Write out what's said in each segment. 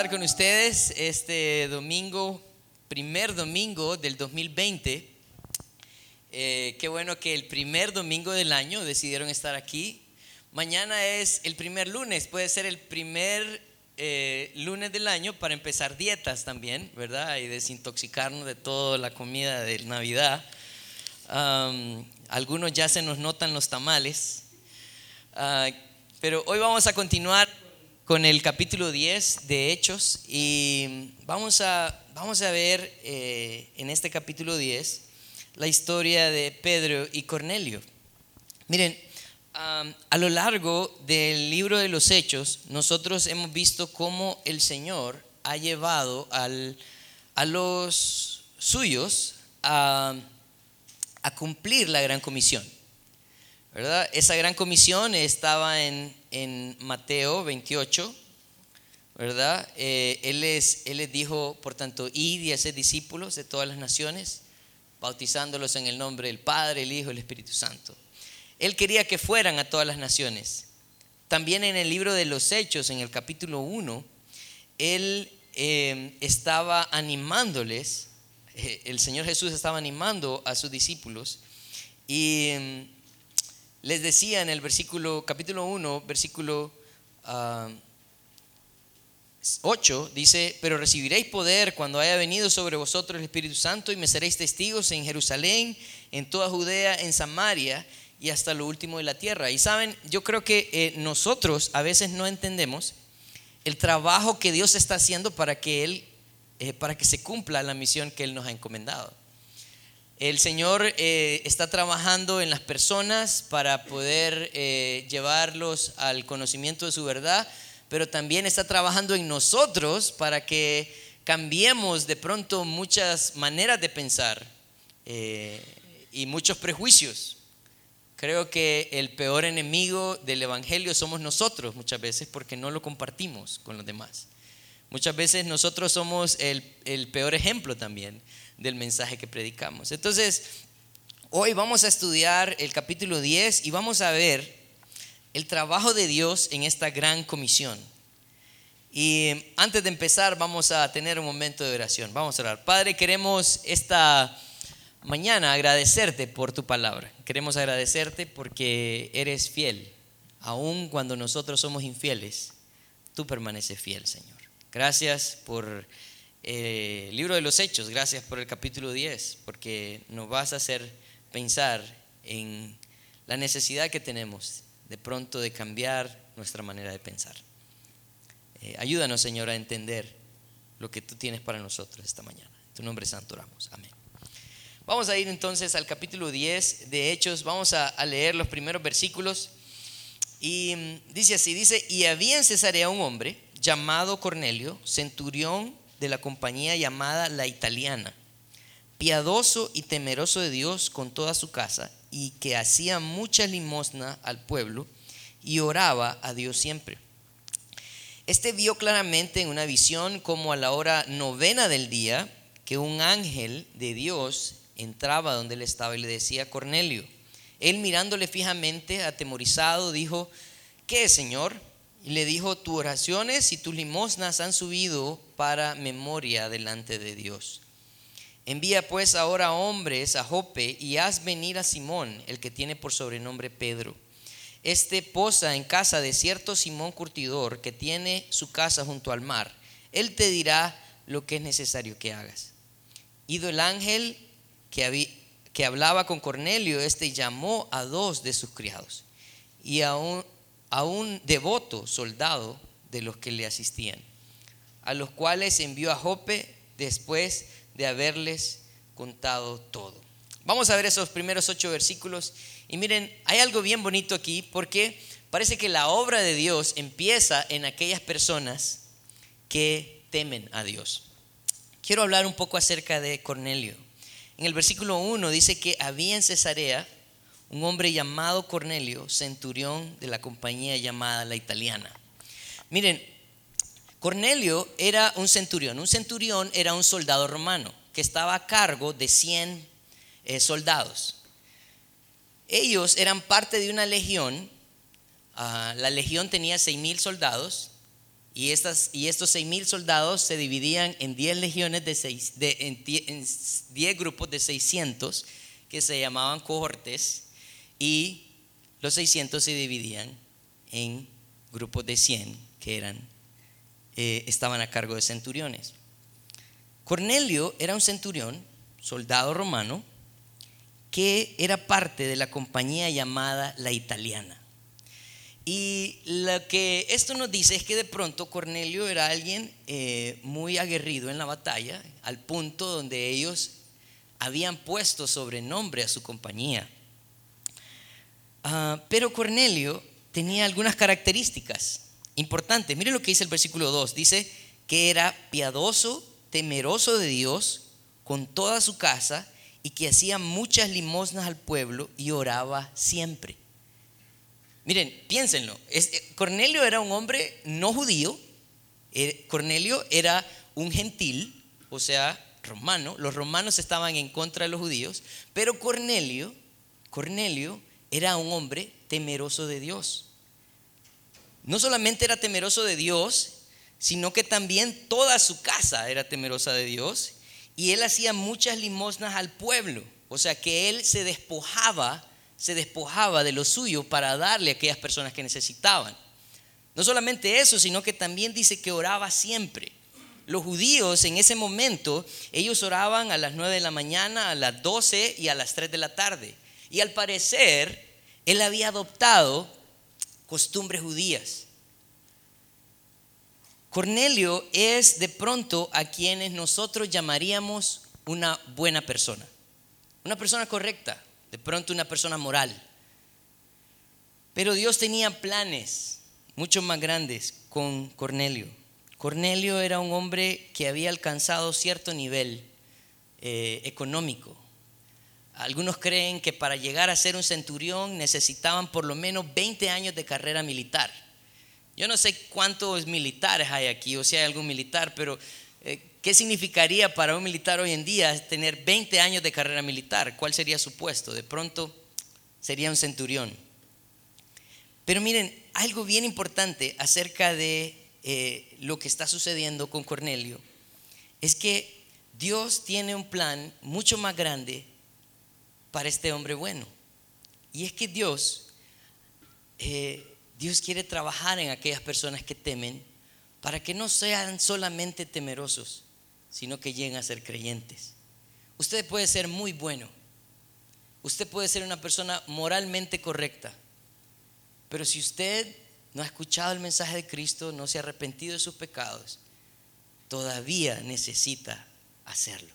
estar con ustedes este domingo, primer domingo del 2020. Eh, qué bueno que el primer domingo del año decidieron estar aquí. Mañana es el primer lunes, puede ser el primer eh, lunes del año para empezar dietas también, ¿verdad? Y desintoxicarnos de toda la comida de Navidad. algunos ya se nos notan los tamales. Ah, pero hoy vamos a continuar con el capítulo 10 de Hechos y vamos a, vamos a ver eh, en este capítulo 10 la historia de Pedro y Cornelio. Miren, a lo largo del libro de los Hechos, nosotros hemos visto cómo el Señor ha llevado al, a los suyos a, a cumplir la gran comisión. ¿verdad? Esa gran comisión estaba en en Mateo 28, ¿verdad? Eh, él, les, él les dijo, por tanto, id y hacer discípulos de todas las naciones, bautizándolos en el nombre del Padre, el Hijo y el Espíritu Santo. Él quería que fueran a todas las naciones. También en el libro de los Hechos, en el capítulo 1, él eh, estaba animándoles, eh, el Señor Jesús estaba animando a sus discípulos y les decía en el versículo, capítulo 1, versículo 8, ah, dice, pero recibiréis poder cuando haya venido sobre vosotros el Espíritu Santo y me seréis testigos en Jerusalén, en toda Judea, en Samaria y hasta lo último de la tierra. Y saben, yo creo que eh, nosotros a veces no entendemos el trabajo que Dios está haciendo para que Él, eh, para que se cumpla la misión que Él nos ha encomendado. El Señor eh, está trabajando en las personas para poder eh, llevarlos al conocimiento de su verdad, pero también está trabajando en nosotros para que cambiemos de pronto muchas maneras de pensar eh, y muchos prejuicios. Creo que el peor enemigo del Evangelio somos nosotros muchas veces porque no lo compartimos con los demás. Muchas veces nosotros somos el, el peor ejemplo también del mensaje que predicamos. Entonces, hoy vamos a estudiar el capítulo 10 y vamos a ver el trabajo de Dios en esta gran comisión. Y antes de empezar, vamos a tener un momento de oración. Vamos a orar. Padre, queremos esta mañana agradecerte por tu palabra. Queremos agradecerte porque eres fiel. Aun cuando nosotros somos infieles, tú permaneces fiel, Señor. Gracias por el libro de los Hechos, gracias por el capítulo 10, porque nos vas a hacer pensar en la necesidad que tenemos de pronto de cambiar nuestra manera de pensar. Eh, ayúdanos, Señor, a entender lo que tú tienes para nosotros esta mañana. En tu nombre santo oramos. Amén. Vamos a ir entonces al capítulo 10 de Hechos. Vamos a, a leer los primeros versículos. Y mm, dice así, dice, y había en Cesarea un hombre llamado Cornelio, centurión de la compañía llamada La Italiana, piadoso y temeroso de Dios con toda su casa, y que hacía mucha limosna al pueblo y oraba a Dios siempre. Este vio claramente en una visión como a la hora novena del día que un ángel de Dios entraba donde él estaba y le decía Cornelio. Él mirándole fijamente, atemorizado, dijo, ¿qué Señor? Y le dijo, tus oraciones y tus limosnas han subido para memoria delante de Dios. Envía pues ahora hombres a Jope y haz venir a Simón, el que tiene por sobrenombre Pedro. Este posa en casa de cierto Simón Curtidor, que tiene su casa junto al mar. Él te dirá lo que es necesario que hagas. Ido el ángel que, que hablaba con Cornelio, este llamó a dos de sus criados y a un, a un devoto soldado de los que le asistían, a los cuales envió a Jope después de haberles contado todo. Vamos a ver esos primeros ocho versículos y miren, hay algo bien bonito aquí porque parece que la obra de Dios empieza en aquellas personas que temen a Dios. Quiero hablar un poco acerca de Cornelio. En el versículo 1 dice que había en Cesarea un hombre llamado Cornelio, centurión de la compañía llamada la italiana. Miren, Cornelio era un centurión. Un centurión era un soldado romano que estaba a cargo de 100 eh, soldados. Ellos eran parte de una legión. Ah, la legión tenía 6 mil soldados Y, estas, y estos seis mil soldados se dividían en 10 legiones de, seis, de en 10 grupos de 600 que se llamaban cohortes y los 600 se dividían en grupos de 100 que eran, eh, estaban a cargo de centuriones. Cornelio era un centurión, soldado romano, que era parte de la compañía llamada la italiana. Y lo que esto nos dice es que de pronto Cornelio era alguien eh, muy aguerrido en la batalla, al punto donde ellos habían puesto sobrenombre a su compañía. Ah, pero Cornelio tenía algunas características importantes. Miren lo que dice el versículo 2. Dice que era piadoso, temeroso de Dios, con toda su casa, y que hacía muchas limosnas al pueblo y oraba siempre. Miren, piénsenlo. Eh, Cornelio era un hombre no judío. Eh, Cornelio era un gentil, o sea, romano. Los romanos estaban en contra de los judíos. Pero Cornelio, Cornelio era un hombre temeroso de Dios. No solamente era temeroso de Dios, sino que también toda su casa era temerosa de Dios. Y él hacía muchas limosnas al pueblo. O sea que él se despojaba se despojaba de lo suyo para darle a aquellas personas que necesitaban. No solamente eso, sino que también dice que oraba siempre. Los judíos en ese momento, ellos oraban a las 9 de la mañana, a las 12 y a las 3 de la tarde. Y al parecer, él había adoptado costumbres judías. Cornelio es de pronto a quienes nosotros llamaríamos una buena persona, una persona correcta, de pronto una persona moral. Pero Dios tenía planes mucho más grandes con Cornelio. Cornelio era un hombre que había alcanzado cierto nivel eh, económico. Algunos creen que para llegar a ser un centurión necesitaban por lo menos 20 años de carrera militar. Yo no sé cuántos militares hay aquí o si hay algún militar, pero eh, ¿Qué significaría para un militar hoy en día tener 20 años de carrera militar? ¿Cuál sería su puesto? De pronto sería un centurión. Pero miren, algo bien importante acerca de eh, lo que está sucediendo con Cornelio es que Dios tiene un plan mucho más grande para este hombre bueno. Y es que Dios, eh, Dios quiere trabajar en aquellas personas que temen para que no sean solamente temerosos, sino que lleguen a ser creyentes. Usted puede ser muy bueno, usted puede ser una persona moralmente correcta, pero si usted no ha escuchado el mensaje de Cristo, no se ha arrepentido de sus pecados, todavía necesita hacerlo.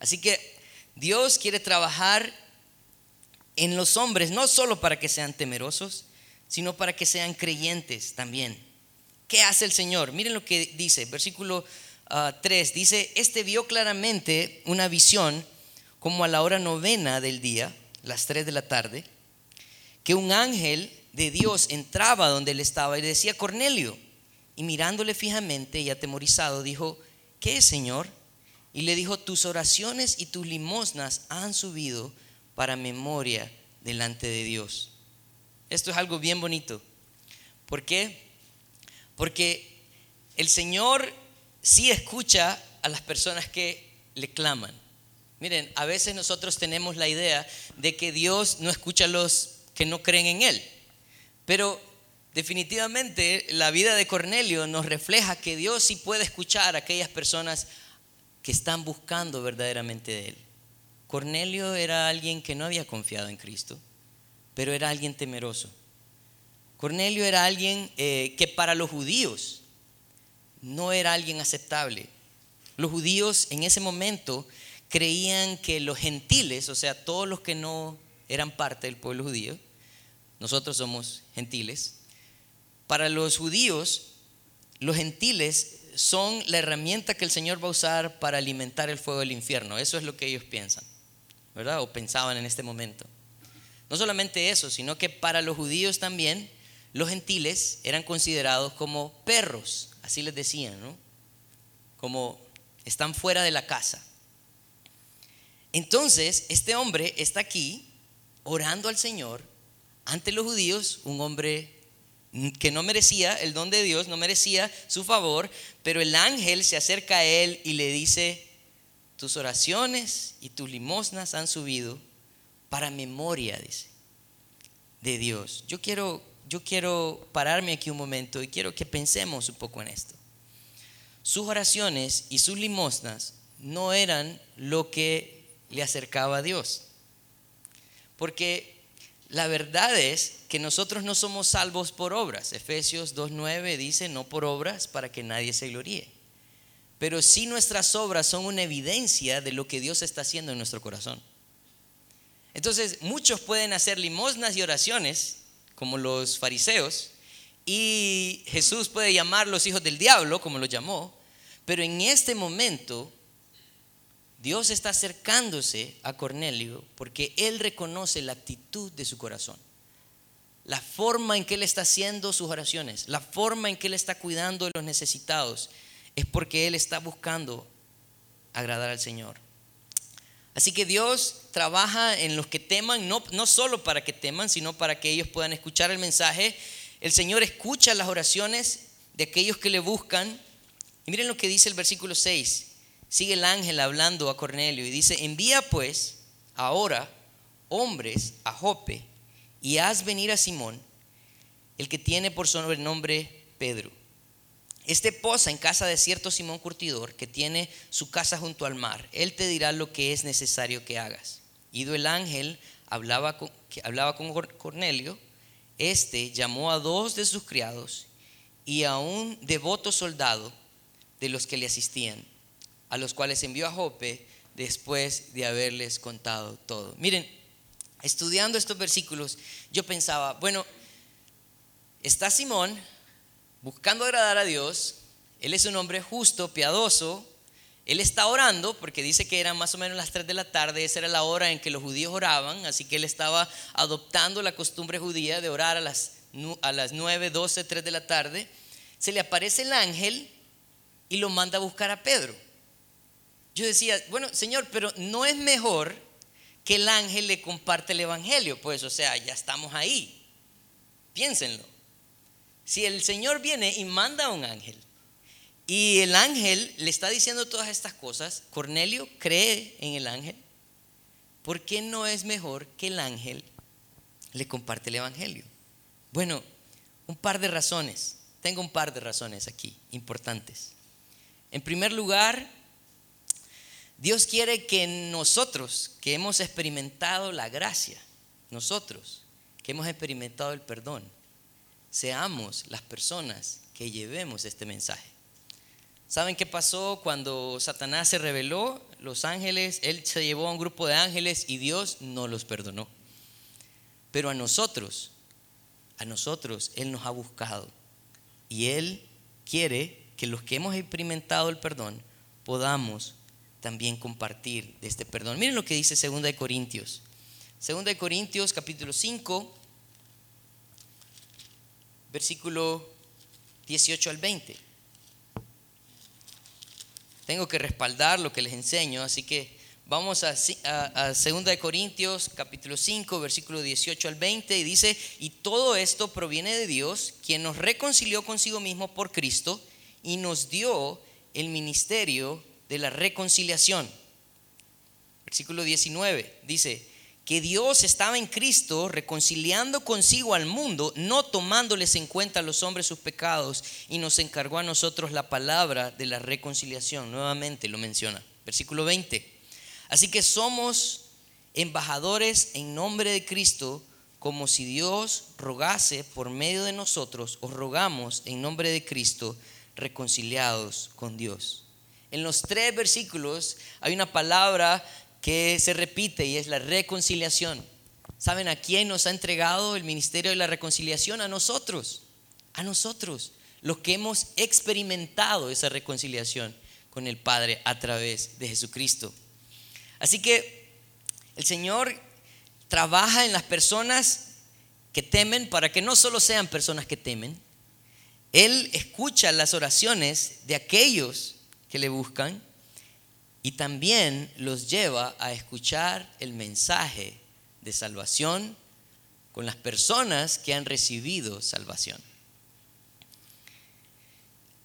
Así que Dios quiere trabajar en los hombres, no solo para que sean temerosos, sino para que sean creyentes también. ¿Qué hace el Señor? Miren lo que dice, versículo 3 dice, este vio claramente una visión como a la hora novena del día, las 3 de la tarde, que un ángel de Dios entraba donde él estaba y le decía, Cornelio, y mirándole fijamente y atemorizado, dijo, ¿qué Señor? Y le dijo, tus oraciones y tus limosnas han subido para memoria delante de Dios. Esto es algo bien bonito. ¿Por qué? Porque el Señor sí escucha a las personas que le claman. Miren, a veces nosotros tenemos la idea de que Dios no escucha a los que no creen en Él. Pero definitivamente la vida de Cornelio nos refleja que Dios sí puede escuchar a aquellas personas que están buscando verdaderamente de Él. Cornelio era alguien que no había confiado en Cristo, pero era alguien temeroso. Cornelio era alguien eh, que para los judíos no era alguien aceptable. Los judíos en ese momento creían que los gentiles, o sea, todos los que no eran parte del pueblo judío, nosotros somos gentiles, para los judíos, los gentiles son la herramienta que el Señor va a usar para alimentar el fuego del infierno. Eso es lo que ellos piensan, ¿verdad? O pensaban en este momento. No solamente eso, sino que para los judíos también, los gentiles eran considerados como perros así les decían, ¿no? Como están fuera de la casa. Entonces, este hombre está aquí orando al Señor ante los judíos, un hombre que no merecía el don de Dios, no merecía su favor, pero el ángel se acerca a él y le dice, tus oraciones y tus limosnas han subido para memoria, dice, de Dios. Yo quiero, yo quiero pararme aquí un momento y quiero que pensemos un poco en esto. Sus oraciones y sus limosnas no eran lo que le acercaba a Dios. Porque la verdad es que nosotros no somos salvos por obras. Efesios 2.9 dice, no por obras para que nadie se gloríe. Pero sí nuestras obras son una evidencia de lo que Dios está haciendo en nuestro corazón. Entonces, muchos pueden hacer limosnas y oraciones, como los fariseos, y Jesús puede llamar los hijos del diablo, como los llamó, pero en este momento Dios está acercándose a Cornelio porque él reconoce la actitud de su corazón. La forma en que él está haciendo sus oraciones, la forma en que él está cuidando de los necesitados, es porque él está buscando agradar al Señor. Así que Dios trabaja en los que teman, no, no solo para que teman, sino para que ellos puedan escuchar el mensaje. El Señor escucha las oraciones de aquellos que le buscan. Y miren lo que dice el versículo 6 sigue el ángel hablando a Cornelio y dice, envía pues ahora hombres a Jope y haz venir a Simón, el que tiene por sobrenombre Pedro. Este posa en casa de cierto Simón Curtidor, que tiene su casa junto al mar. Él te dirá lo que es necesario que hagas. Ido el ángel, hablaba con, hablaba con Cornelio. Este llamó a dos de sus criados y a un devoto soldado de los que le asistían a los cuales envió a Jope después de haberles contado todo. Miren, estudiando estos versículos, yo pensaba, bueno, está Simón buscando agradar a Dios, él es un hombre justo, piadoso, él está orando porque dice que eran más o menos las 3 de la tarde, esa era la hora en que los judíos oraban, así que él estaba adoptando la costumbre judía de orar a las, a las 9, 12, 3 de la tarde. Se le aparece el ángel y lo manda a buscar a Pedro yo decía, bueno, Señor, pero no es mejor que el ángel le comparte el Evangelio, pues, o sea, ya estamos ahí. Piénsenlo. Si el Señor viene y manda a un ángel y el ángel le está diciendo todas estas cosas, Cornelio cree en el ángel, ¿por qué no es mejor que el ángel le comparte el Evangelio? Bueno, un par de razones. Tengo un par de razones aquí importantes. En primer lugar, Dios quiere que nosotros, que hemos experimentado la gracia, nosotros, que hemos experimentado el perdón, seamos las personas que llevemos este mensaje. ¿Saben qué pasó cuando Satanás se rebeló? Los ángeles, él se llevó a un grupo de ángeles y Dios no los perdonó. Pero a nosotros, a nosotros, Él nos ha buscado. Y Él quiere que los que hemos experimentado el perdón podamos también compartir de este perdón. Miren lo que dice 2 de Corintios. 2 de Corintios capítulo 5, versículo 18 al 20. Tengo que respaldar lo que les enseño, así que vamos a, a, a 2 de Corintios capítulo 5, versículo 18 al 20 y dice, y todo esto proviene de Dios, quien nos reconcilió consigo mismo por Cristo y nos dio el ministerio de la reconciliación. Versículo 19 dice, que Dios estaba en Cristo reconciliando consigo al mundo, no tomándoles en cuenta a los hombres sus pecados, y nos encargó a nosotros la palabra de la reconciliación. Nuevamente lo menciona. Versículo 20. Así que somos embajadores en nombre de Cristo, como si Dios rogase por medio de nosotros, os rogamos en nombre de Cristo, reconciliados con Dios. En los tres versículos hay una palabra que se repite y es la reconciliación. ¿Saben a quién nos ha entregado el ministerio de la reconciliación? A nosotros, a nosotros, los que hemos experimentado esa reconciliación con el Padre a través de Jesucristo. Así que el Señor trabaja en las personas que temen para que no solo sean personas que temen, Él escucha las oraciones de aquellos que le buscan y también los lleva a escuchar el mensaje de salvación con las personas que han recibido salvación.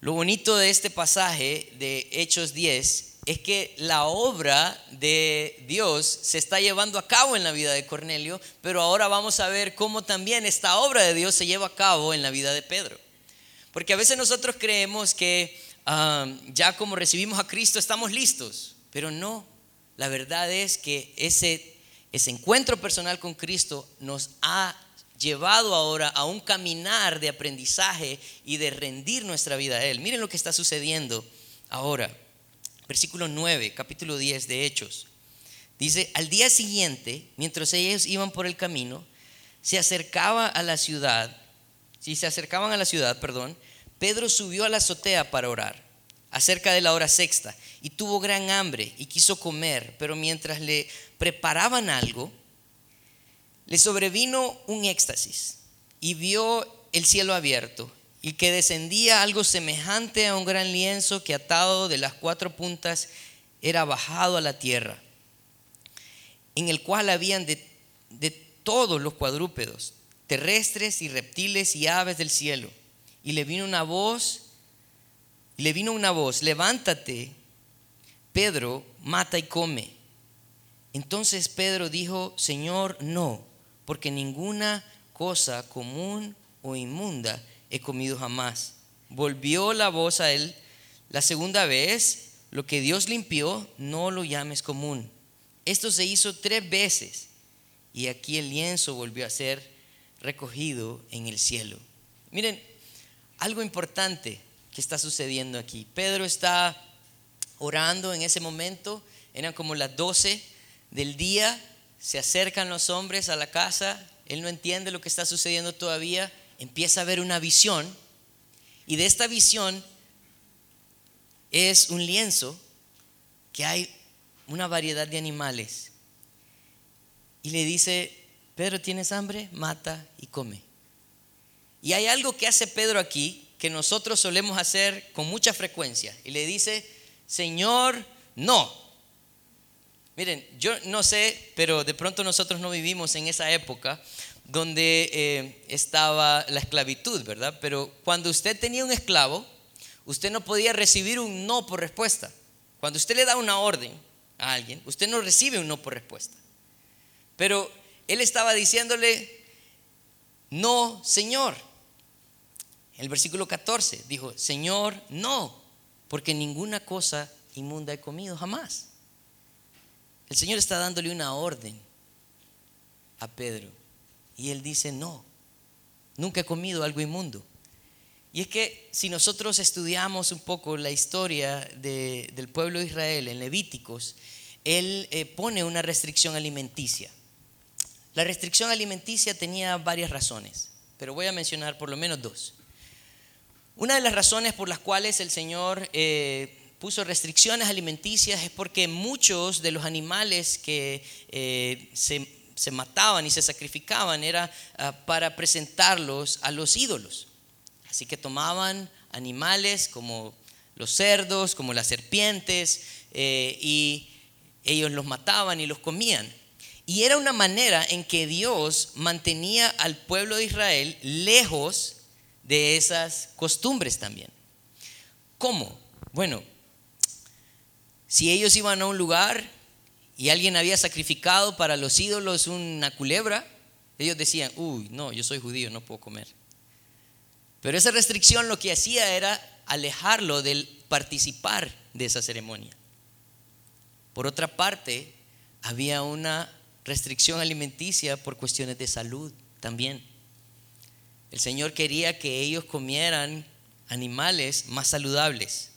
Lo bonito de este pasaje de Hechos 10 es que la obra de Dios se está llevando a cabo en la vida de Cornelio, pero ahora vamos a ver cómo también esta obra de Dios se lleva a cabo en la vida de Pedro. Porque a veces nosotros creemos que ya como recibimos a Cristo estamos listos, pero no. La verdad es que ese, ese encuentro personal con Cristo nos ha llevado ahora a un caminar de aprendizaje y de rendir nuestra vida a Él. Miren lo que está sucediendo ahora. Versículo 9, capítulo 10 de Hechos. Dice, al día siguiente, mientras ellos iban por el camino, se acercaba a la ciudad, si se acercaban a la ciudad, perdón, Pedro subió a la azotea para orar, acerca de la hora sexta, y tuvo gran hambre y quiso comer, pero mientras le preparaban algo, le sobrevino un éxtasis y vio el cielo abierto y que descendía algo semejante a un gran lienzo que atado de las cuatro puntas era bajado a la tierra, en el cual habían de, todos los cuadrúpedos, terrestres y reptiles y aves del cielo. Y le vino una voz, y le vino una voz, levántate, Pedro, mata y come. Entonces Pedro dijo, Señor, no porque ninguna cosa común o inmunda he comido jamás. Volvió la voz a él la segunda vez, lo que Dios limpió, no lo llames común. Esto se hizo tres veces y aquí el lienzo volvió a ser recogido en el cielo. Miren, algo importante que está sucediendo aquí. Pedro está orando en ese momento, eran como las 12 del día, se acercan los hombres a la casa, él no entiende lo que está sucediendo todavía, empieza a ver una visión y de esta visión es un lienzo que hay una variedad de animales y le dice, Pedro, ¿tienes hambre? Mata y come. Y hay algo que hace Pedro aquí que nosotros solemos hacer con mucha frecuencia y le dice, Señor, no, Miren, yo no sé, pero de pronto nosotros no vivimos en esa época donde eh, estaba la esclavitud, ¿verdad? Pero cuando usted tenía un esclavo, usted no podía recibir un no por respuesta. Cuando usted le da una orden a alguien, usted no recibe un no por respuesta. Pero él estaba diciéndole, no, Señor. El versículo 14 dijo, Señor, no, porque ninguna cosa inmunda he comido jamás. El Señor está dándole una orden a Pedro. Y él dice, no, nunca he comido algo inmundo. Y es que si nosotros estudiamos un poco la historia del pueblo de Israel en Levíticos, él eh, pone una restricción alimenticia. La restricción alimenticia tenía varias razones, pero voy a mencionar por lo menos dos. Una de las razones por las cuales el Señor eh, puso restricciones alimenticias es porque muchos de los animales que eh, se, mataban y se sacrificaban era ah, para presentarlos a los ídolos. Así que tomaban animales como los cerdos, como las serpientes, eh, y ellos los mataban y los comían. Y era una manera en que Dios mantenía al pueblo de Israel lejos de esas costumbres también. ¿Cómo? Bueno, si ellos iban a un lugar y alguien había sacrificado para los ídolos una culebra, ellos decían, uy, no, yo soy judío, no puedo comer. Pero esa restricción lo que hacía era alejarlo del participar de esa ceremonia. Por otra parte, había una restricción alimenticia por cuestiones de salud también. El Señor quería que ellos comieran animales más saludables.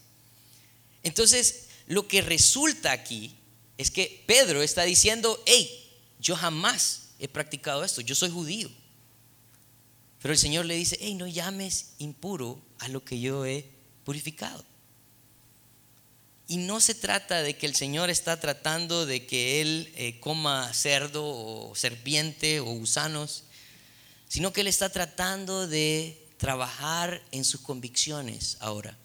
Entonces, lo que resulta aquí es que Pedro está diciendo, hey, yo jamás he practicado esto, yo soy judío. Pero el Señor le dice, hey, no llames impuro a lo que yo he purificado. Y no se trata de que el Señor está tratando de que Él eh, coma cerdo o serpiente o gusanos, sino que Él está tratando de trabajar en sus convicciones ahora.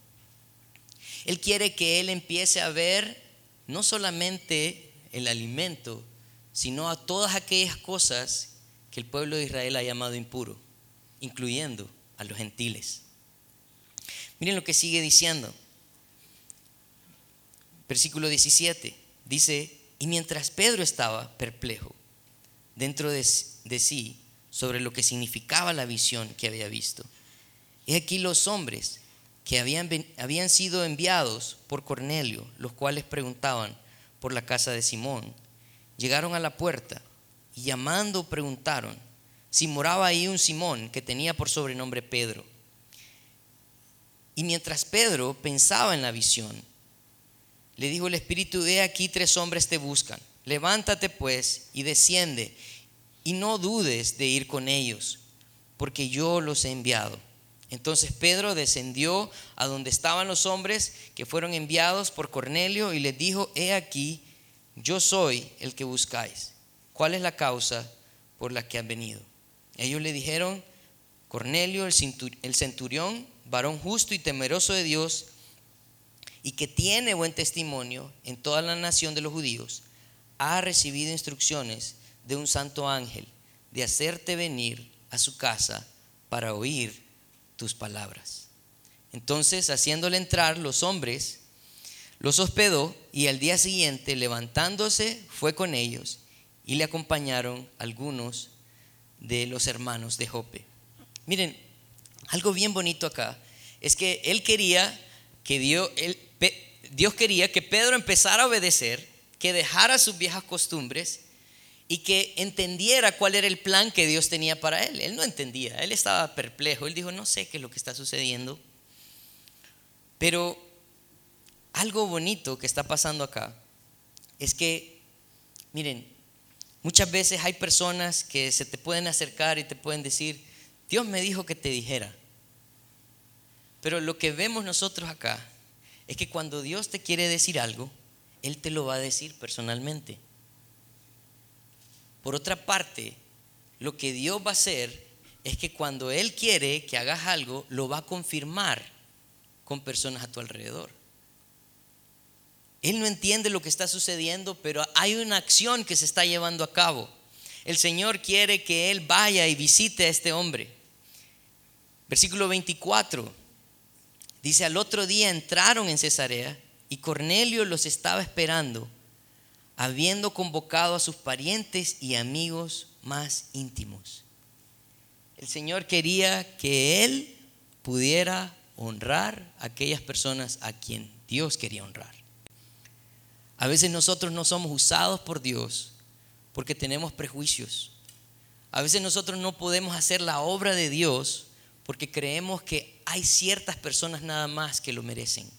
Él quiere que Él empiece a ver no solamente el alimento, sino a todas aquellas cosas que el pueblo de Israel ha llamado impuro, incluyendo a los gentiles. Miren lo que sigue diciendo. Versículo 17. Dice, y mientras Pedro estaba perplejo dentro de, de sí sobre lo que significaba la visión que había visto, y aquí los hombres que habían, habían sido enviados por Cornelio, los cuales preguntaban por la casa de Simón, llegaron a la puerta y llamando preguntaron si moraba ahí un Simón que tenía por sobrenombre Pedro. Y mientras Pedro pensaba en la visión, le dijo el Espíritu, he aquí tres hombres te buscan. Levántate pues y desciende y no dudes de ir con ellos, porque yo los he enviado. Entonces Pedro descendió a donde estaban los hombres que fueron enviados por Cornelio y les dijo, he aquí, yo soy el que buscáis. ¿Cuál es la causa por la que han venido? Ellos le dijeron, Cornelio, el centurión, varón justo y temeroso de Dios, y que tiene buen testimonio en toda la nación de los judíos, ha recibido instrucciones de un santo ángel de hacerte venir a su casa para oír tus palabras. Entonces, haciéndole entrar los hombres, los hospedó y al día siguiente, levantándose, fue con ellos y le acompañaron algunos de los hermanos de Jope. Miren, algo bien bonito acá es que él quería que Dios, Dios quería que Pedro empezara a obedecer, que dejara sus viejas costumbres y que entendiera cuál era el plan que Dios tenía para él. Él no entendía, él estaba perplejo, él dijo, no sé qué es lo que está sucediendo. Pero algo bonito que está pasando acá es que, miren, muchas veces hay personas que se te pueden acercar y te pueden decir, Dios me dijo que te dijera. Pero lo que vemos nosotros acá es que cuando Dios te quiere decir algo, Él te lo va a decir personalmente. Por otra parte, lo que Dios va a hacer es que cuando Él quiere que hagas algo, lo va a confirmar con personas a tu alrededor. Él no entiende lo que está sucediendo, pero hay una acción que se está llevando a cabo. El Señor quiere que Él vaya y visite a este hombre. Versículo 24 dice, al otro día entraron en Cesarea y Cornelio los estaba esperando habiendo convocado a sus parientes y amigos más íntimos. El Señor quería que Él pudiera honrar a aquellas personas a quien Dios quería honrar. A veces nosotros no somos usados por Dios porque tenemos prejuicios. A veces nosotros no podemos hacer la obra de Dios porque creemos que hay ciertas personas nada más que lo merecen.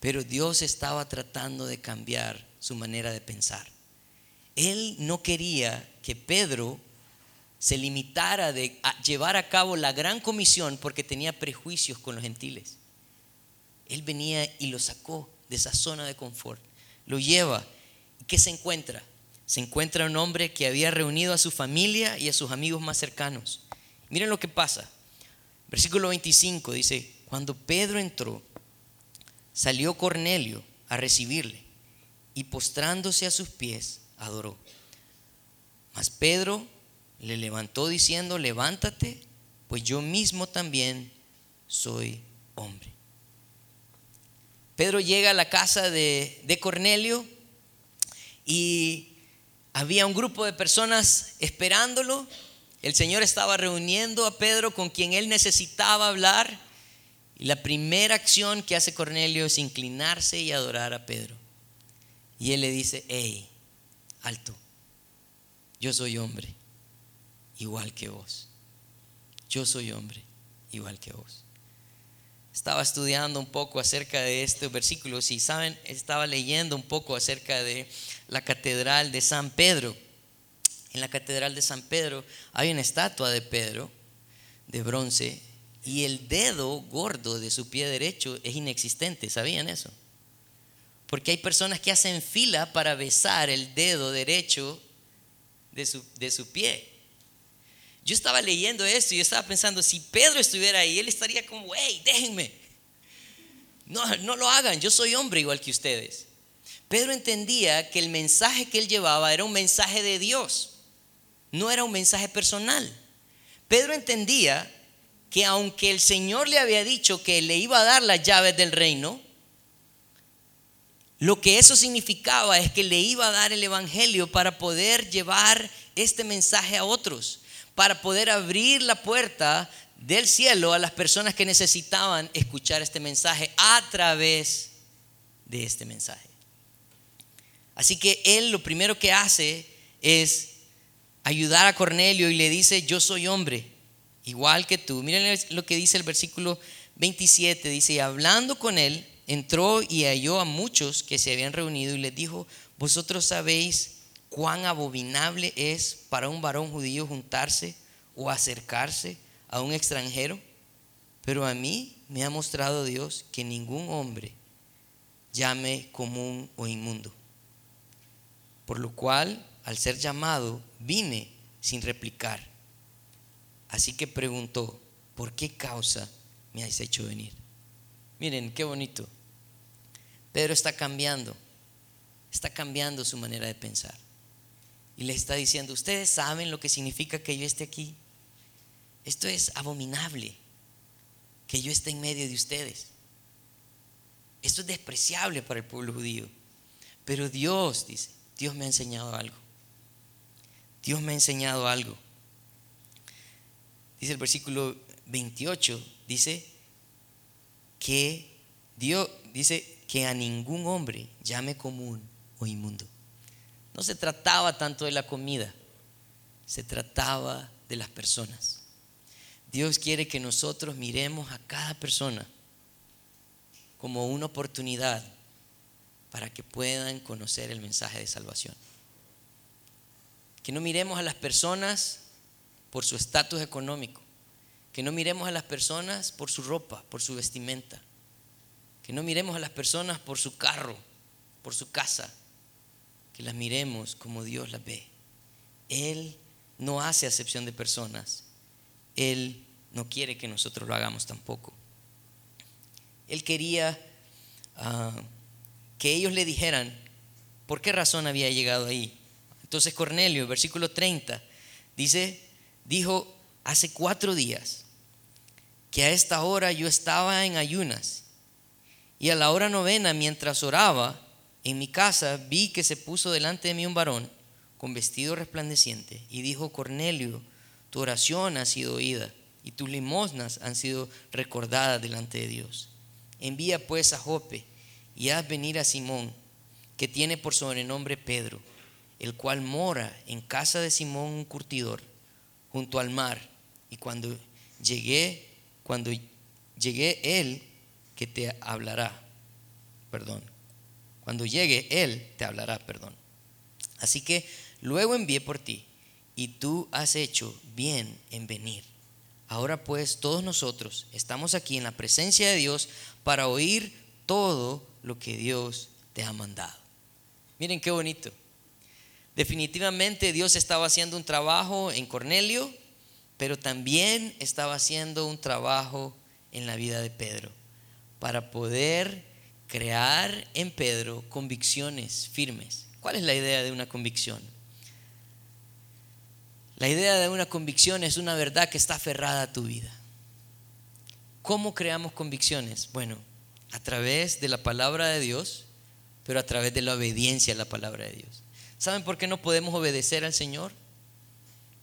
Pero Dios estaba tratando de cambiar su manera de pensar. Él no quería que Pedro se limitara de llevar a cabo la gran comisión porque tenía prejuicios con los gentiles. Él venía y lo sacó de esa zona de confort. Lo lleva. ¿Y qué se encuentra? Se encuentra un hombre que había reunido a su familia y a sus amigos más cercanos. Miren lo que pasa. Versículo 25 dice, cuando Pedro entró, salió Cornelio a recibirle y postrándose a sus pies, adoró. Mas Pedro le levantó diciendo, levántate, pues yo mismo también soy hombre. Pedro llega a la casa de, de Cornelio y había un grupo de personas esperándolo. El Señor estaba reuniendo a Pedro con quien él necesitaba hablar. Y la primera acción que hace Cornelio es inclinarse y adorar a Pedro. Y él le dice, hey, alto, yo soy hombre, igual que vos. Yo soy hombre, igual que vos. Estaba estudiando un poco acerca de este versículo, si saben, estaba leyendo un poco acerca de la catedral de San Pedro. En la catedral de San Pedro hay una estatua de Pedro de bronce y el dedo gordo de su pie derecho es inexistente. ¿Sabían eso? Porque hay personas que hacen fila para besar el dedo derecho de su, de su pie. Yo estaba leyendo esto y yo estaba pensando, si Pedro estuviera ahí, él estaría como, hey, déjenme. No, no lo hagan, yo soy hombre igual que ustedes. Pedro entendía que el mensaje que él llevaba era un mensaje de Dios, no era un mensaje personal. Pedro entendía que aunque el Señor le había dicho que le iba a dar las llaves del reino, lo que eso significaba es que le iba a dar el Evangelio para poder llevar este mensaje a otros, para poder abrir la puerta del cielo a las personas que necesitaban escuchar este mensaje a través de este mensaje. Así que él lo primero que hace es ayudar a Cornelio y le dice, yo soy hombre, igual que tú. Miren lo que dice el versículo 27, dice, y hablando con él, entró y halló a muchos que se habían reunido y les dijo, vosotros sabéis cuán abominable es para un varón judío juntarse o acercarse a un extranjero, pero a mí me ha mostrado Dios que ningún hombre llame común o inmundo. Por lo cual, al ser llamado, vine sin replicar. Así que preguntó, ¿por qué causa me has hecho venir? Miren, qué bonito. Pedro está cambiando, está cambiando su manera de pensar. Y le está diciendo, ustedes saben lo que significa que yo esté aquí. Esto es abominable, que yo esté en medio de ustedes. Esto es despreciable para el pueblo judío. Pero Dios, dice, Dios me ha enseñado algo. Dios me ha enseñado algo. Dice el versículo 28, dice que Dios, dice, que a ningún hombre llame común o inmundo. No se trataba tanto de la comida, se trataba de las personas. Dios quiere que nosotros miremos a cada persona como una oportunidad para que puedan conocer el mensaje de salvación. Que no miremos a las personas por su estatus económico, que no miremos a las personas por su ropa, por su vestimenta, que no miremos a las personas por su carro, por su casa, que las miremos como Dios las ve. Él no hace acepción de personas. Él no quiere que nosotros lo hagamos tampoco. Él quería ah, que ellos le dijeran por qué razón había llegado ahí. Entonces Cornelio, versículo 30, dice, dijo, hace cuatro días que a esta hora yo estaba en ayunas y a la hora novena, mientras oraba, en mi casa vi que se puso delante de mí un varón con vestido resplandeciente y dijo, Cornelio, tu oración ha sido oída y tus limosnas han sido recordadas delante de Dios. Envía pues a Jope y haz venir a Simón, que tiene por sobrenombre Pedro, el cual mora en casa de Simón un curtidor, junto al mar. Y cuando llegué, cuando llegué él, que te hablará, perdón. Cuando llegue, Él te hablará, perdón. Así que luego envié por ti y tú has hecho bien en venir. Ahora pues todos nosotros estamos aquí en la presencia de Dios para oír todo lo que Dios te ha mandado. Miren qué bonito. Definitivamente Dios estaba haciendo un trabajo en Cornelio, pero también estaba haciendo un trabajo en la vida de Pedro para poder crear en Pedro convicciones firmes. ¿Cuál es la idea de una convicción? La idea de una convicción es una verdad que está aferrada a tu vida. ¿Cómo creamos convicciones? Bueno, a través de la palabra de Dios, pero a través de la obediencia a la palabra de Dios. ¿Saben por qué no podemos obedecer al Señor?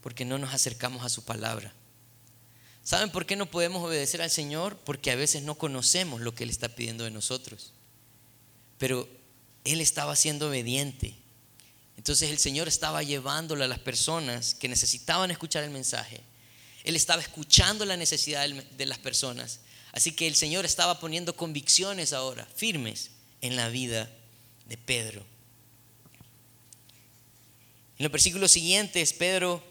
Porque no nos acercamos a su palabra. ¿Saben por qué no podemos obedecer al Señor? Porque a veces no conocemos lo que Él está pidiendo de nosotros. Pero Él estaba siendo obediente. Entonces el Señor estaba llevándole a las personas que necesitaban escuchar el mensaje. Él estaba escuchando la necesidad de las personas. Así que el Señor estaba poniendo convicciones ahora, firmes, en la vida de Pedro. En los versículos siguientes, Pedro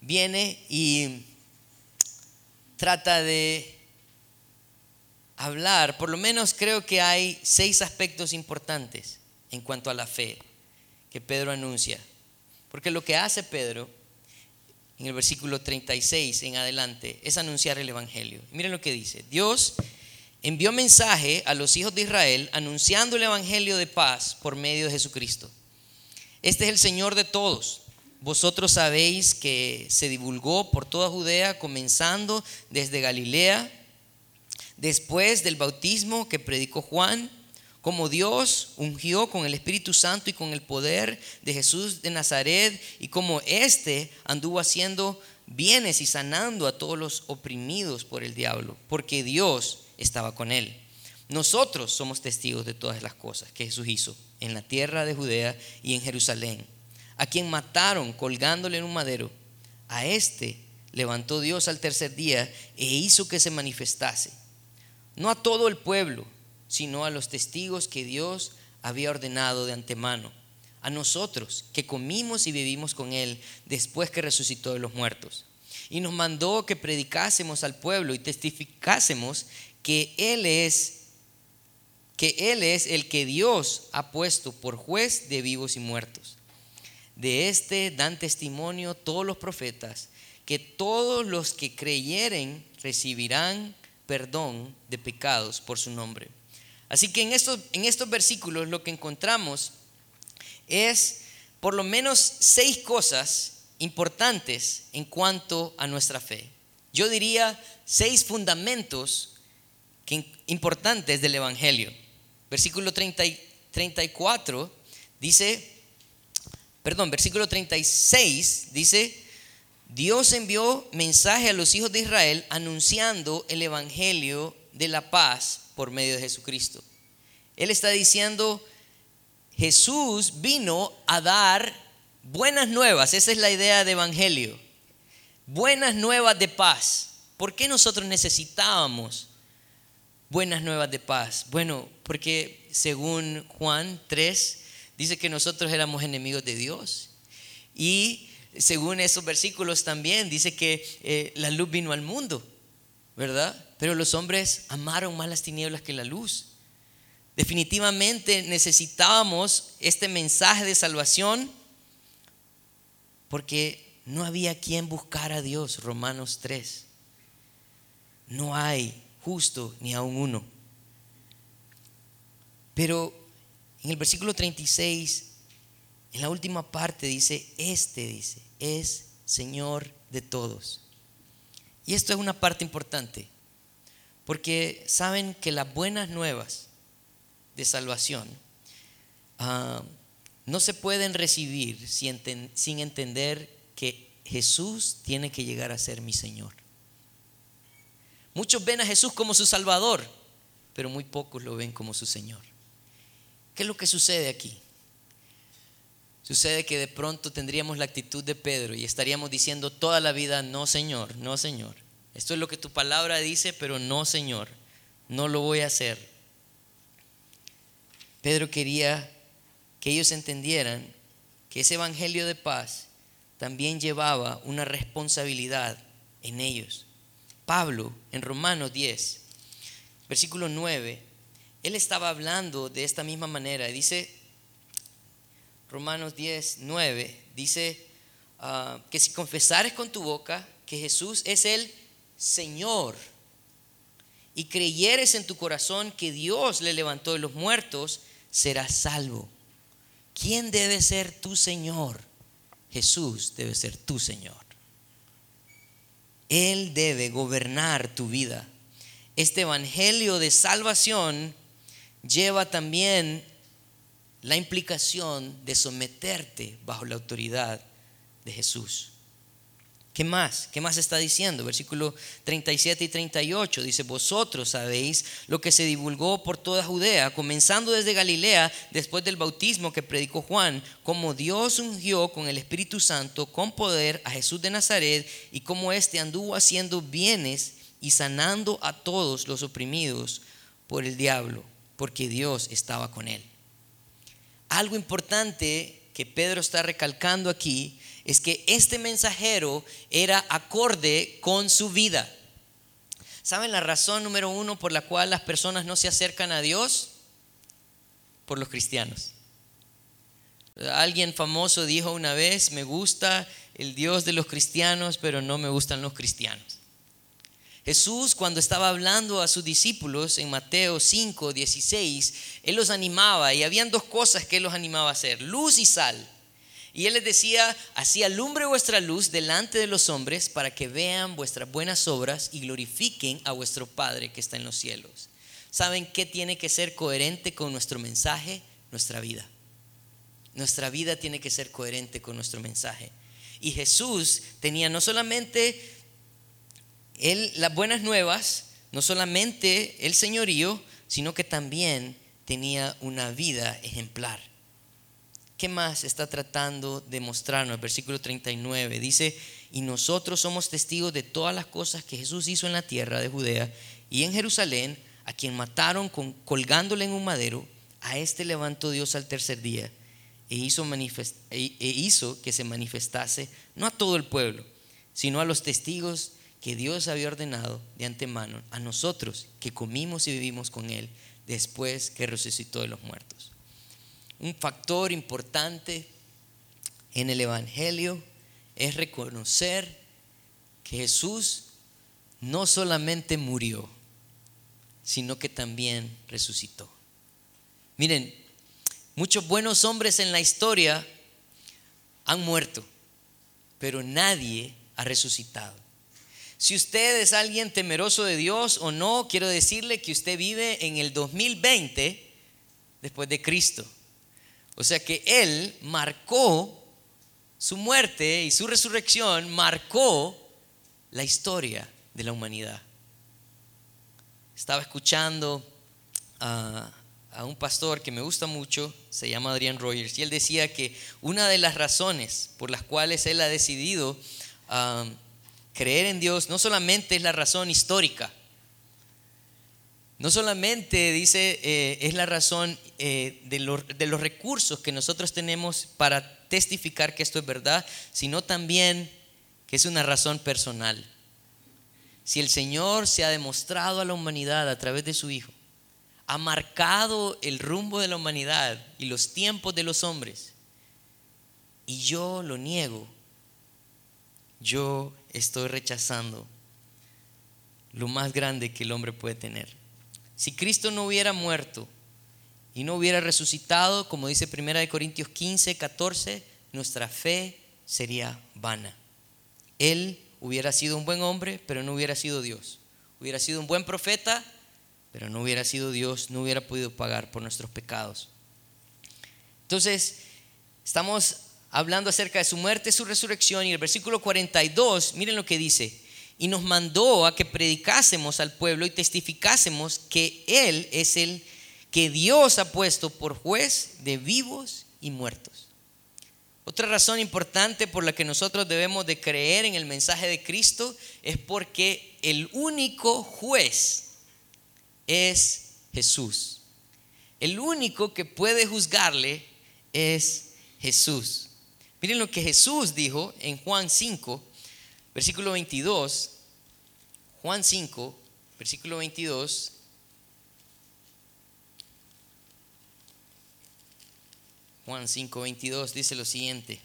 viene y trata de hablar, por lo menos creo que hay seis aspectos importantes en cuanto a la fe que Pedro anuncia. Porque lo que hace Pedro en el versículo 36 en adelante es anunciar el Evangelio. Miren lo que dice. Dios envió mensaje a los hijos de Israel anunciando el Evangelio de paz por medio de Jesucristo. Este es el Señor de todos. vosotros sabéis que se divulgó por toda Judea, comenzando desde Galilea, después del bautismo que predicó Juan, como Dios ungió con el Espíritu Santo y con el poder de Jesús de Nazaret, y como éste anduvo haciendo bienes y sanando a todos los oprimidos por el diablo, porque Dios estaba con él. Nosotros somos testigos de todas las cosas que Jesús hizo en la tierra de Judea y en Jerusalén a quien mataron colgándole en un madero, a este levantó Dios al tercer día e hizo que se manifestase, no a todo el pueblo, sino a los testigos que Dios había ordenado de antemano, a nosotros que comimos y vivimos con Él después que resucitó de los muertos. Y nos mandó que predicásemos al pueblo y testificásemos que Él es que Él es el que Dios ha puesto por juez de vivos y muertos. De este dan testimonio todos los profetas, que todos los que creyeren recibirán perdón de pecados por su nombre. Así que en estos, en estos versículos lo que encontramos es por lo menos seis cosas importantes en cuanto a nuestra fe. Yo diría seis fundamentos importantes del Evangelio. Versículo 30, 34 dice, perdón, versículo 36 dice, Dios envió mensaje a los hijos de Israel anunciando el Evangelio de la paz por medio de Jesucristo. Él está diciendo, Jesús vino a dar buenas nuevas, esa es la idea de Evangelio, buenas nuevas de paz. ¿Por qué nosotros necesitábamos buenas nuevas de paz? Bueno, porque según Juan 3, dice que nosotros éramos enemigos de Dios. Y según esos versículos también dice que eh, la luz vino al mundo, ¿verdad? Pero los hombres amaron más las tinieblas que la luz. Definitivamente necesitábamos este mensaje de salvación porque no había quien buscar a Dios, Romanos 3. No hay justo ni aún uno. Pero en el versículo 36, en la última parte dice, este dice, es Señor de todos. Y esto es una parte importante, porque saben que las buenas nuevas de salvación ah, no se pueden recibir sin entender que Jesús tiene que llegar a ser mi Señor. Muchos ven a Jesús como su Salvador, pero muy pocos lo ven como su Señor. ¿Qué es lo que sucede aquí? Sucede que de pronto tendríamos la actitud de Pedro y estaríamos diciendo toda la vida, no Señor, no Señor. Esto es lo que tu palabra dice, pero no Señor, no lo voy a hacer. Pedro quería que ellos entendieran que ese evangelio de paz también llevaba una responsabilidad en ellos. Pablo, en Romanos 10, versículo 9, él estaba hablando de esta misma manera. Dice, Romanos 10, 9, dice ah, que si confesares con tu boca que Jesús es el Señor y creyeres en tu corazón que Dios le levantó de los muertos, serás salvo. ¿Quién debe ser tu Señor? Jesús debe ser tu Señor. Él debe gobernar tu vida. Este Evangelio de salvación lleva también la implicación de someterte bajo la autoridad de Jesús. ¿Qué más? ¿Qué más está diciendo? Versículo 37 y 38 dice, vosotros sabéis lo que se divulgó por toda Judea, comenzando desde Galilea, después del bautismo que predicó Juan, como Dios ungió con el Espíritu Santo, con poder a Jesús de Nazaret, y como éste anduvo haciendo bienes y sanando a todos los oprimidos por el diablo porque Dios estaba con él. Algo importante que Pedro está recalcando aquí es que este mensajero era acorde con su vida. ¿Saben la razón número uno por la cual las personas no se acercan a Dios? Por los cristianos. Alguien famoso dijo una vez, me gusta el Dios de los cristianos, pero no me gustan los cristianos. Jesús cuando estaba hablando a sus discípulos en Mateo 5, 16, Él los animaba y habían dos cosas que Él los animaba a hacer, luz y sal. Y él les decía, así alumbre vuestra luz delante de los hombres para que vean vuestras buenas obras y glorifiquen a vuestro Padre que está en los cielos. ¿Saben qué tiene que ser coherente con nuestro mensaje? Nuestra vida. Nuestra vida tiene que ser coherente con nuestro mensaje. Y Jesús tenía no solamente él, las buenas nuevas, no solamente el señorío, sino que también tenía una vida ejemplar. ¿Qué más está tratando de mostrarnos? El versículo 39 dice, y nosotros somos testigos de todas las cosas que Jesús hizo en la tierra de Judea y en Jerusalén, a quien mataron colgándole en un madero, a este levantó Dios al tercer día e hizo, e, e hizo que se manifestase no a todo el pueblo, sino a los testigos que Dios había ordenado de antemano, a nosotros que comimos y vivimos con Él después que resucitó de los muertos un factor importante en el Evangelio es reconocer que Jesús no solamente murió, sino que también resucitó. Miren, muchos buenos hombres en la historia han muerto, pero nadie ha resucitado. Si usted es alguien temeroso de Dios o no, quiero decirle que usted vive en el 2020 después de Cristo. O sea que Él marcó su muerte y su resurrección, marcó la historia de la humanidad. Estaba escuchando a, un pastor que me gusta mucho, se llama Adrian Rogers, y él decía que una de las razones por las cuales él ha decidido um, creer en Dios no solamente es la razón histórica, no solamente, dice, eh, es la razón eh, de, de los recursos que nosotros tenemos para testificar que esto es verdad, sino también que es una razón personal. Si el Señor se ha demostrado a la humanidad a través de su Hijo, ha marcado el rumbo de la humanidad y los tiempos de los hombres, y yo lo niego, yo estoy rechazando lo más grande que el hombre puede tener. Si Cristo no hubiera muerto y no hubiera resucitado, como dice 1 Corintios 15, 14, nuestra fe sería vana. Él hubiera sido un buen hombre, pero no hubiera sido Dios. Hubiera sido un buen profeta, pero no hubiera sido Dios, no hubiera podido pagar por nuestros pecados. Entonces, estamos hablando acerca de su muerte, su resurrección, y el versículo 42, miren lo que dice, y nos mandó a que predicásemos al pueblo y testificásemos que Él es el que Dios ha puesto por juez de vivos y muertos. Otra razón importante por la que nosotros debemos de creer en el mensaje de Cristo es porque el único juez es Jesús. El único que puede juzgarle es Jesús. Miren lo que Jesús dijo en Juan 5, Versículo 22, Juan 5, versículo 22. Juan 5, 22 dice lo siguiente.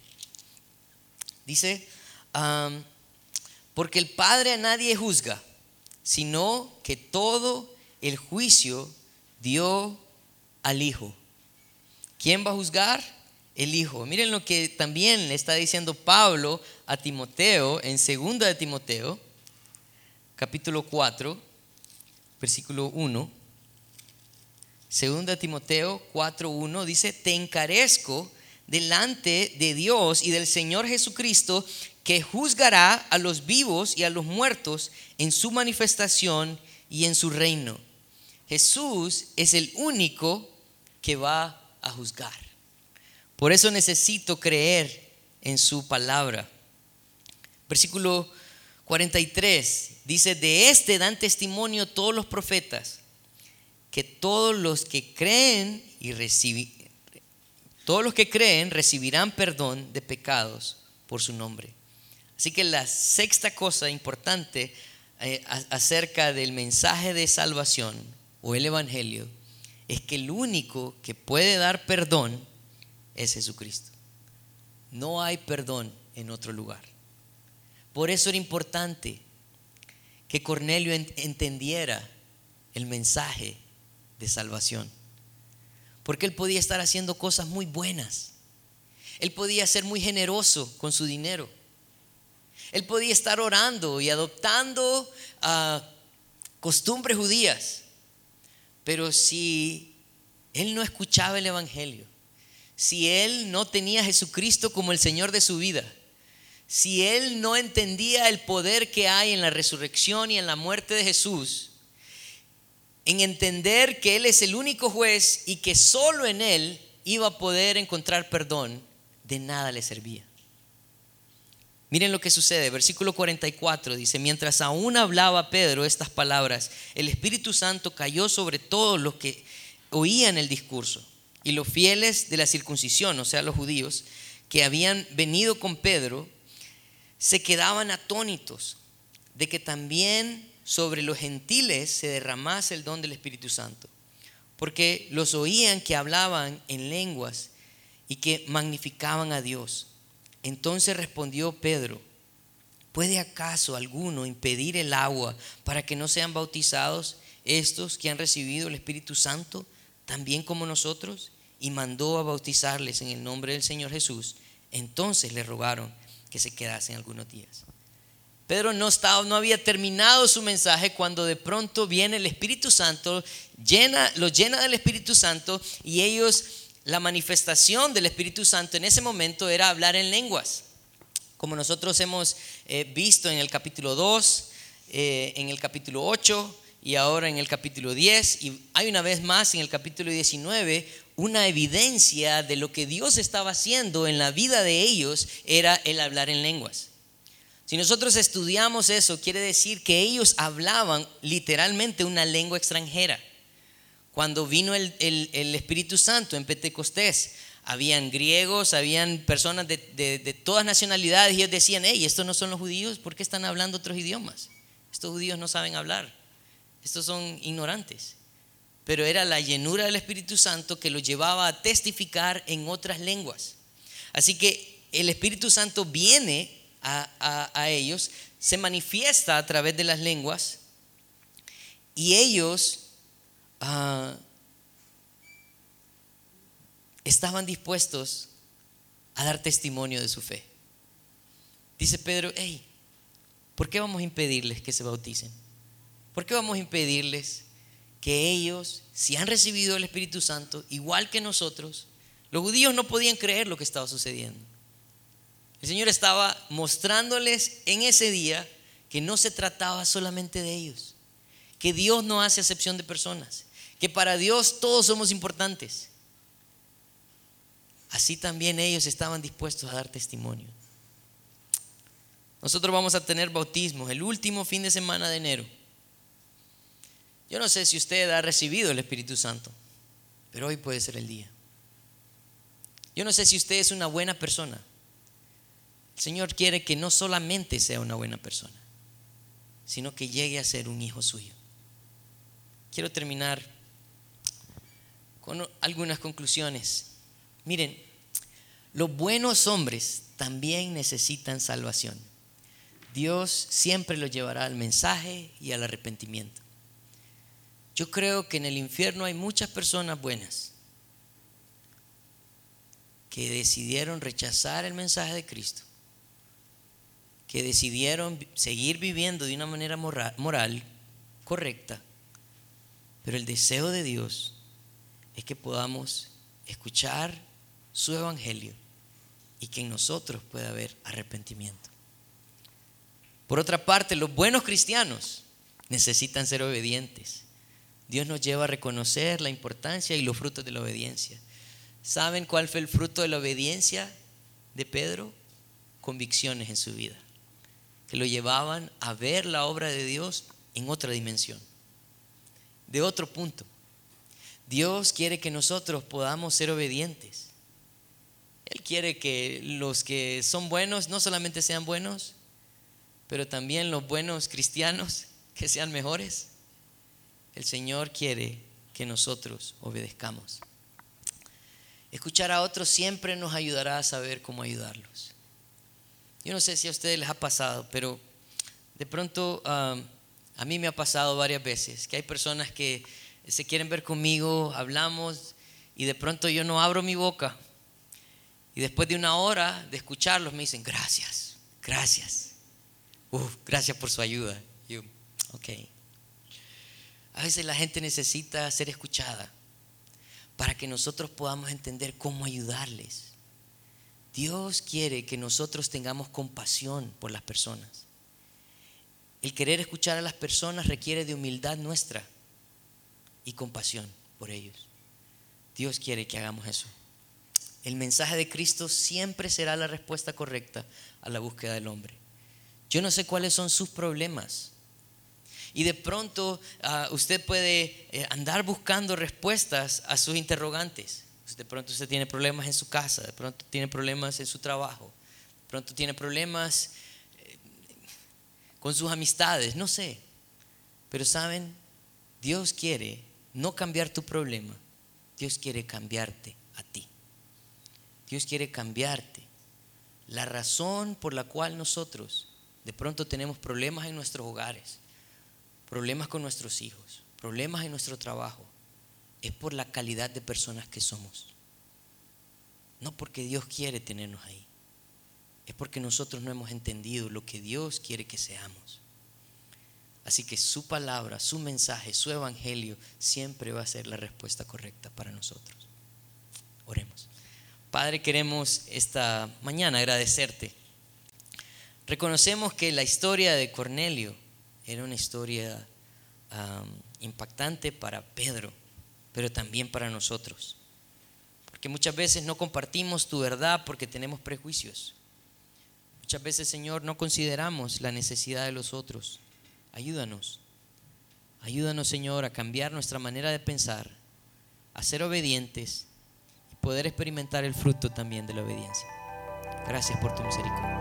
Dice, porque el Padre a nadie juzga, sino que todo el juicio dio al Hijo. ¿Quién va a juzgar? el Hijo. Miren lo que también le está diciendo Pablo a Timoteo en 2 de Timoteo, capítulo 4, versículo 1. 2 de Timoteo 4.1 dice, te encarezco delante de Dios y del Señor Jesucristo, que juzgará a los vivos y a los muertos en su manifestación y en su reino. Jesús es el único que va a juzgar. Por eso necesito creer en su palabra. Versículo 43 dice, de este dan testimonio todos los profetas, que todos los que creen y reciben, todos los que creen recibirán perdón de pecados por su nombre. Así que la sexta cosa importante eh, acerca del mensaje de salvación o el Evangelio es que el único que puede dar perdón es Jesucristo. No hay perdón en otro lugar. Por eso era importante que Cornelio entendiera el mensaje de salvación. Porque él podía estar haciendo cosas muy buenas. Él podía ser muy generoso con su dinero. Él podía estar orando y adoptando ah, costumbres judías. Pero si él no escuchaba el Evangelio, si él no tenía a Jesucristo como el Señor de su vida, si él no entendía el poder que hay en la resurrección y en la muerte de Jesús, en entender que Él es el único juez y que solo en Él iba a poder encontrar perdón, de nada le servía. Miren lo que sucede, versículo 44 dice, mientras aún hablaba Pedro estas palabras, el Espíritu Santo cayó sobre todos los que oían el discurso y los fieles de la circuncisión, o sea, los judíos, que habían venido con Pedro, se quedaban atónitos de que también sobre los gentiles se derramase el don del Espíritu Santo, porque los oían que hablaban en lenguas y que magnificaban a Dios. Entonces respondió Pedro, ¿puede acaso alguno impedir el agua para que no sean bautizados estos que han recibido el Espíritu Santo, también como nosotros? Y mandó a bautizarles en el nombre del Señor Jesús. Entonces le rogaron que se quedasen algunos días. Pedro no, estaba, no había terminado su mensaje cuando de pronto viene el Espíritu Santo, llena, lo llena del Espíritu Santo y ellos la manifestación del Espíritu Santo en ese momento era hablar en lenguas. Como nosotros hemos eh, visto en el capítulo 2, eh, en el capítulo 8 y ahora en el capítulo 10, y hay una vez más en el capítulo 19, una evidencia de lo que Dios estaba haciendo en la vida de ellos era el hablar en lenguas. Si nosotros estudiamos eso, quiere decir que ellos hablaban literalmente una lengua extranjera. Cuando vino el, Espíritu Santo en Pentecostés, habían griegos, habían personas de, todas nacionalidades y ellos decían, hey, estos no son los judíos, ¿por qué están hablando otros idiomas? Estos judíos no saben hablar, estos son ignorantes. Pero era la llenura del Espíritu Santo que los llevaba a testificar en otras lenguas. Así que el Espíritu Santo viene a ellos, se manifiesta a través de las lenguas y ellos Ah, estaban dispuestos a dar testimonio de su fe. Dice Pedro, hey, ¿por qué vamos a impedirles que se bauticen? ¿Por qué vamos a impedirles que ellos, si han recibido el Espíritu Santo, igual que nosotros, los judíos no podían creer lo que estaba sucediendo? El Señor estaba mostrándoles en ese día que no se trataba solamente de ellos, que Dios no hace acepción de personas, que para Dios todos somos importantes. Así también ellos estaban dispuestos a dar testimonio. Nosotros vamos a tener bautismos el último fin de semana de enero. Yo no sé si usted ha recibido el Espíritu Santo, pero hoy puede ser el día. Yo no sé si usted es una buena persona. El Señor quiere que no solamente sea una buena persona, sino que llegue a ser un hijo suyo. Quiero terminar con algunas conclusiones. Miren, los buenos hombres también necesitan salvación. Dios siempre los llevará al mensaje y al arrepentimiento. Yo creo que en el infierno hay muchas personas buenas que decidieron rechazar el mensaje de Cristo, que decidieron seguir viviendo de una manera moral, correcta, pero el deseo de Dios es que podamos escuchar su evangelio y que en nosotros pueda haber arrepentimiento. Por otra parte, los buenos cristianos necesitan ser obedientes. Dios nos lleva a reconocer la importancia y los frutos de la obediencia. ¿Saben cuál fue el fruto de la obediencia de Pedro? Convicciones en su vida, que lo llevaban a ver la obra de Dios en otra dimensión de otro punto. Dios quiere que nosotros podamos ser obedientes. Él quiere que los que son buenos no solamente sean buenos, pero también los buenos cristianos que sean mejores. El Señor quiere que nosotros obedezcamos. Escuchar a otros siempre nos ayudará a saber cómo ayudarlos. Yo no sé si a ustedes les ha pasado, pero de pronto a mí me ha pasado varias veces que hay personas que se quieren ver conmigo, hablamos y de pronto yo no abro mi boca Y después de una hora de escucharlos me dicen, gracias, gracias. gracias por su ayuda. Yo, ok. A veces la gente necesita ser escuchada para que nosotros podamos entender cómo ayudarles. Dios quiere que nosotros tengamos compasión por las personas. El querer escuchar a las personas requiere de humildad nuestra y compasión por ellos. Dios quiere que hagamos eso. El mensaje de Cristo siempre será la respuesta correcta a la búsqueda del hombre. Yo no sé cuáles son sus problemas. Y de pronto ah, usted puede eh, andar buscando respuestas a sus interrogantes. De pronto usted tiene problemas en su casa, de pronto tiene problemas en su trabajo, de pronto tiene problemas eh, con sus amistades, no sé. Pero saben, Dios quiere no cambiar tu problema, Dios quiere cambiarte a ti. Dios quiere cambiarte. La razón por la cual nosotros de pronto tenemos problemas en nuestros hogares, problemas con nuestros hijos, problemas en nuestro trabajo, es por la calidad de personas que somos. No porque Dios quiere tenernos ahí. Es porque nosotros no hemos entendido lo que Dios quiere que seamos. Así que su palabra, su mensaje, su evangelio siempre va a ser la respuesta correcta para nosotros. Oremos. Padre, queremos esta mañana agradecerte. Reconocemos que la historia de Cornelio era una historia impactante para Pedro, pero también para nosotros. Porque muchas veces no compartimos tu verdad porque tenemos prejuicios. Muchas veces, Señor, no consideramos la necesidad de los otros. Ayúdanos. Ayúdanos, Señor, a cambiar nuestra manera de pensar, a ser obedientes y poder experimentar el fruto también de la obediencia. Gracias por tu misericordia.